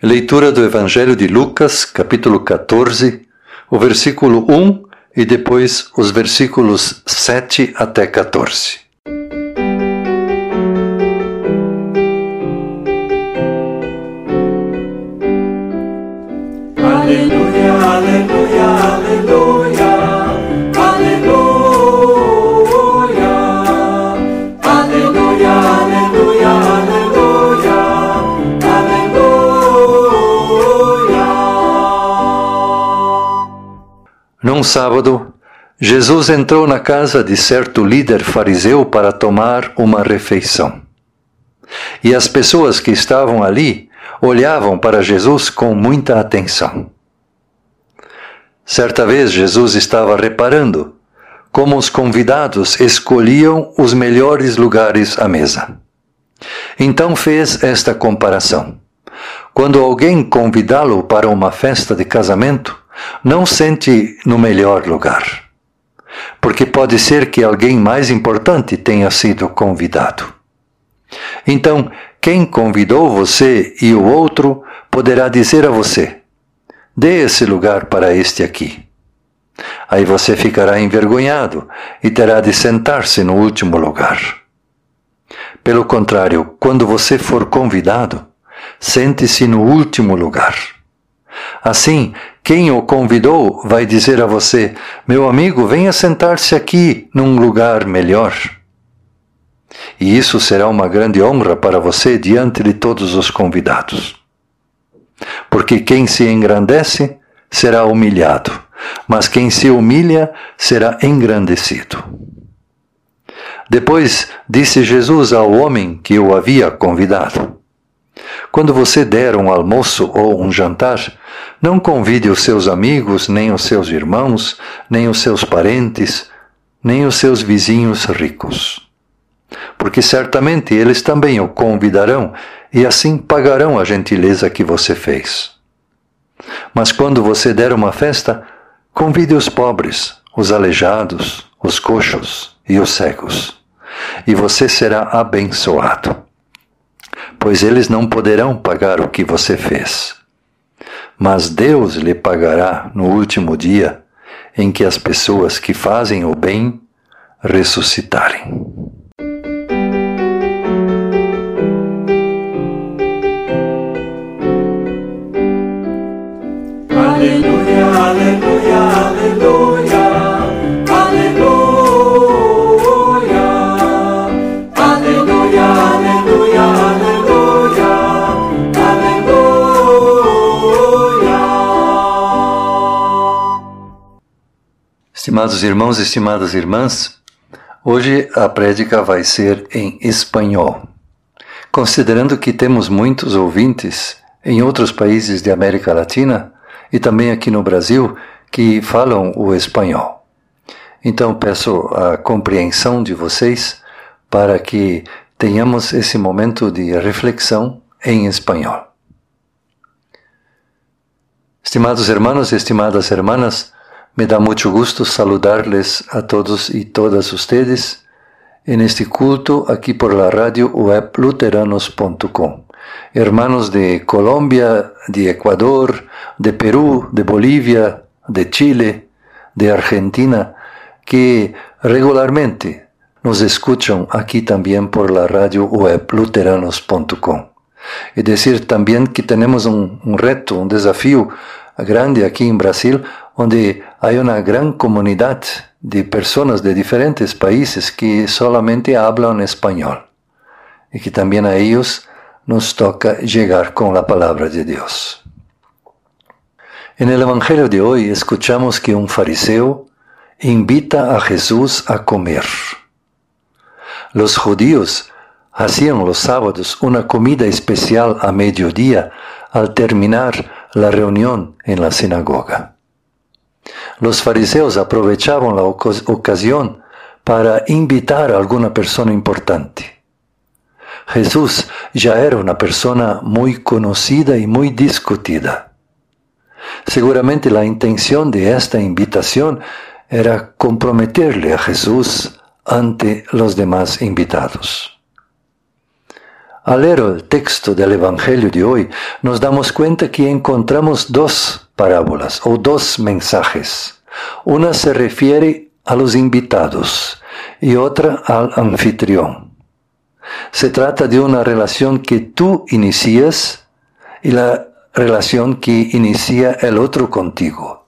Leitura do Evangelho de Lucas, capítulo 14, o versículo 1 e depois os versículos 7 até 14. Sábado, Jesus entrou na casa de certo líder fariseu para tomar uma refeição. E as pessoas que estavam ali olhavam para Jesus com muita atenção. Certa vez Jesus estava reparando como os convidados escolhiam os melhores lugares à mesa. Então fez esta comparação. Quando alguém convidá-lo para uma festa de casamento, não sente no melhor lugar, porque pode ser que alguém mais importante tenha sido convidado. Então, quem convidou você e o outro poderá dizer a você: dê esse lugar para este aqui. Aí você ficará envergonhado e terá de sentar-se no último lugar. Pelo contrário, quando você for convidado, sente-se no último lugar. Assim, quem o convidou vai dizer a você: Meu amigo, venha sentar-se aqui num lugar melhor. E isso será uma grande honra para você diante de todos os convidados. Porque quem se engrandece será humilhado, mas quem se humilha será engrandecido. Depois disse Jesus ao homem que o havia convidado: Quando você der um almoço ou um jantar, não convide os seus amigos, nem os seus irmãos, nem os seus parentes, nem os seus vizinhos ricos porque certamente eles também o convidarão e assim pagarão a gentileza que você fez. Mas quando você der uma festa, convide os pobres, os aleijados, os coxos e os cegos, e você será abençoado, pois eles não poderão pagar o que você fez. Mas Deus lhe pagará no último dia em que as pessoas que fazem o bem ressuscitarem. Estimados irmãos estimadas irmãs, hoje a prédica vai ser em espanhol. Considerando que temos muitos ouvintes em outros países de América Latina e também aqui no Brasil que falam o espanhol. Então peço a compreensão de vocês para que tenhamos esse momento de reflexão em espanhol. Estimados y estimadas hermanas, me da mucho gusto saludarles a todos y todas ustedes en este culto aquí por la radio web luteranos.com. Hermanos de Colombia, de Ecuador, de Perú, de Bolivia, de Chile, de Argentina, que regularmente nos escuchan aquí también por la radio web luteranos.com. Es decir, también que tenemos un, un reto, un desafío grande aquí en Brasil, donde hay una gran comunidad de personas de diferentes países que solamente hablan español y que también a ellos nos toca llegar con la palabra de Dios. En el Evangelio de hoy escuchamos que un fariseo invita a Jesús a comer. Los judíos hacían los sábados una comida especial a mediodía al terminar la reunión en la sinagoga. Los fariseos aprovechaban la ocasión para invitar a alguna persona importante. Jesús ya era una persona muy conocida y muy discutida. Seguramente la intención de esta invitación era comprometerle a Jesús ante los demás invitados. Al leer el texto del Evangelio de hoy, nos damos cuenta que encontramos dos parábolas o dos mensajes. Una se refiere a los invitados y otra al anfitrión. Se trata de una relación que tú inicias y la relación que inicia el otro contigo.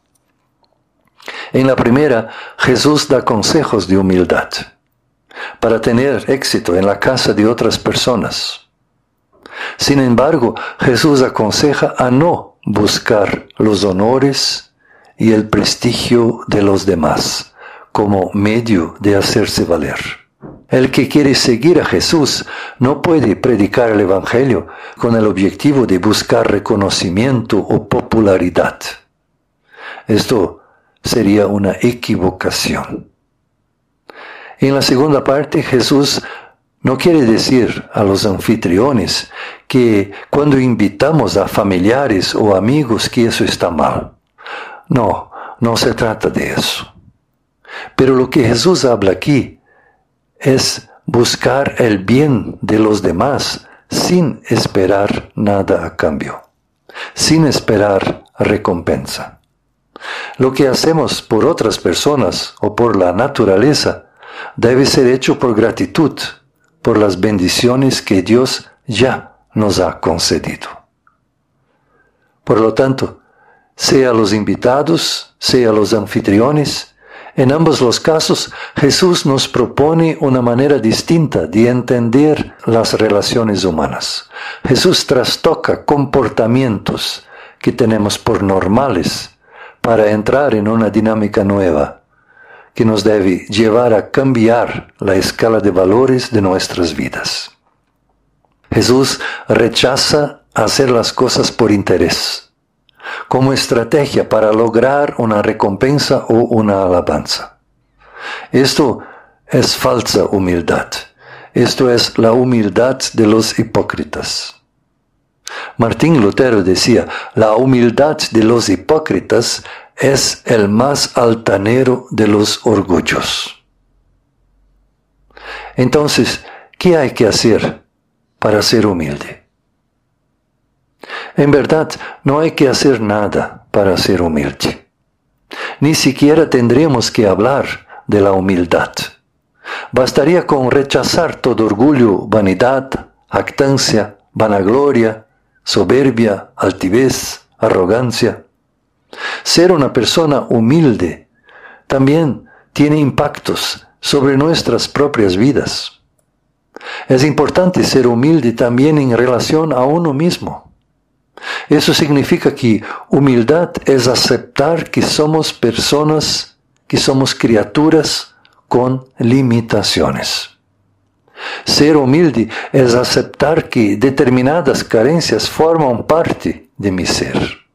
En la primera, Jesús da consejos de humildad para tener éxito en la casa de otras personas. Sin embargo, Jesús aconseja a no buscar los honores y el prestigio de los demás como medio de hacerse valer. El que quiere seguir a Jesús no puede predicar el Evangelio con el objetivo de buscar reconocimiento o popularidad. Esto sería una equivocación. En la segunda parte Jesús no quiere decir a los anfitriones que cuando invitamos a familiares o amigos que eso está mal. No, no se trata de eso. Pero lo que Jesús habla aquí es buscar el bien de los demás sin esperar nada a cambio, sin esperar recompensa. Lo que hacemos por otras personas o por la naturaleza debe ser hecho por gratitud, por las bendiciones que Dios ya nos ha concedido. Por lo tanto, sea los invitados, sea los anfitriones, en ambos los casos Jesús nos propone una manera distinta de entender las relaciones humanas. Jesús trastoca comportamientos que tenemos por normales para entrar en una dinámica nueva que nos debe llevar a cambiar la escala de valores de nuestras vidas. Jesús rechaza hacer las cosas por interés, como estrategia para lograr una recompensa o una alabanza. Esto es falsa humildad. Esto es la humildad de los hipócritas. Martín Lutero decía, la humildad de los hipócritas es el más altanero de los orgullos. Entonces, ¿qué hay que hacer para ser humilde? En verdad, no hay que hacer nada para ser humilde. Ni siquiera tendríamos que hablar de la humildad. Bastaría con rechazar todo orgullo, vanidad, actancia, vanagloria, soberbia, altivez, arrogancia. Ser una persona humilde también tiene impactos sobre nuestras propias vidas. Es importante ser humilde también en relación a uno mismo. Eso significa que humildad es aceptar que somos personas, que somos criaturas con limitaciones. Ser humilde es aceptar que determinadas carencias forman parte de mi ser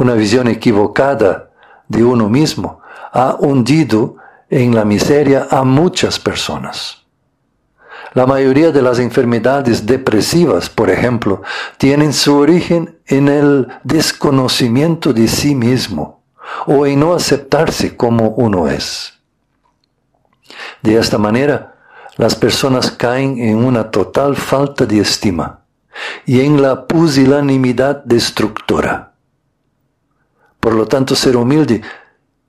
una visión equivocada de uno mismo ha hundido en la miseria a muchas personas. La mayoría de las enfermedades depresivas, por ejemplo, tienen su origen en el desconocimiento de sí mismo o en no aceptarse como uno es. De esta manera, las personas caen en una total falta de estima y en la pusilanimidad destructora. Por lo tanto, ser humilde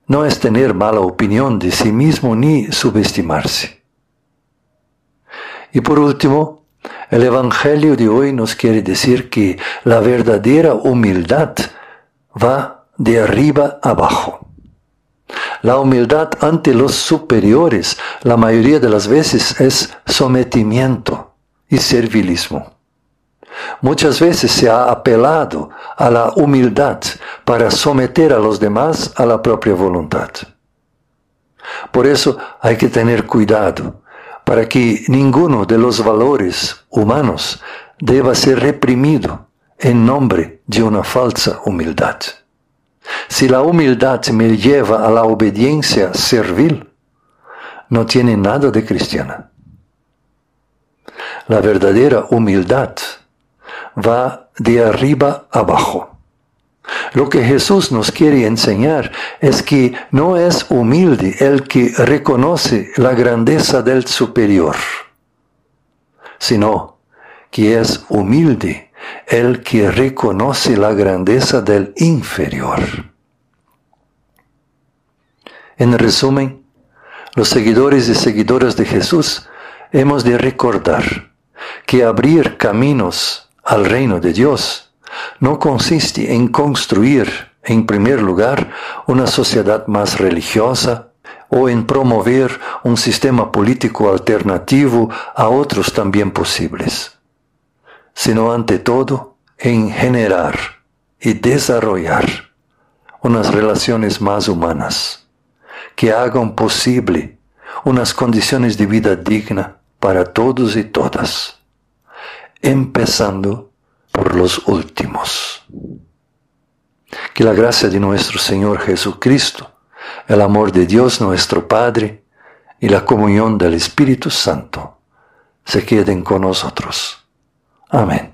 no es tener mala opinión de sí mismo ni subestimarse. Y por último, el Evangelio de hoy nos quiere decir que la verdadera humildad va de arriba abajo. La humildad ante los superiores la mayoría de las veces es sometimiento y servilismo. Muchas veces se ha apelado a la humildad para someter a los demás a la propia voluntad. Por eso hay que tener cuidado para que ninguno de los valores humanos deba ser reprimido en nombre de una falsa humildad. Si la humildad me lleva a la obediencia servil, no tiene nada de cristiana. La verdadera humildad va de arriba abajo. Lo que Jesús nos quiere enseñar es que no es humilde el que reconoce la grandeza del superior, sino que es humilde, el que reconoce la grandeza del inferior. En resumen, los seguidores y seguidoras de Jesús hemos de recordar que abrir caminos al reino de Dios. No consiste en construir, en primer lugar, una sociedad más religiosa o en promover un sistema político alternativo a otros también posibles, sino ante todo en generar y desarrollar unas relaciones más humanas que hagan posible unas condiciones de vida digna para todos y todas, empezando por los últimos. Que la gracia de nuestro Señor Jesucristo, el amor de Dios nuestro Padre y la comunión del Espíritu Santo se queden con nosotros. Amén.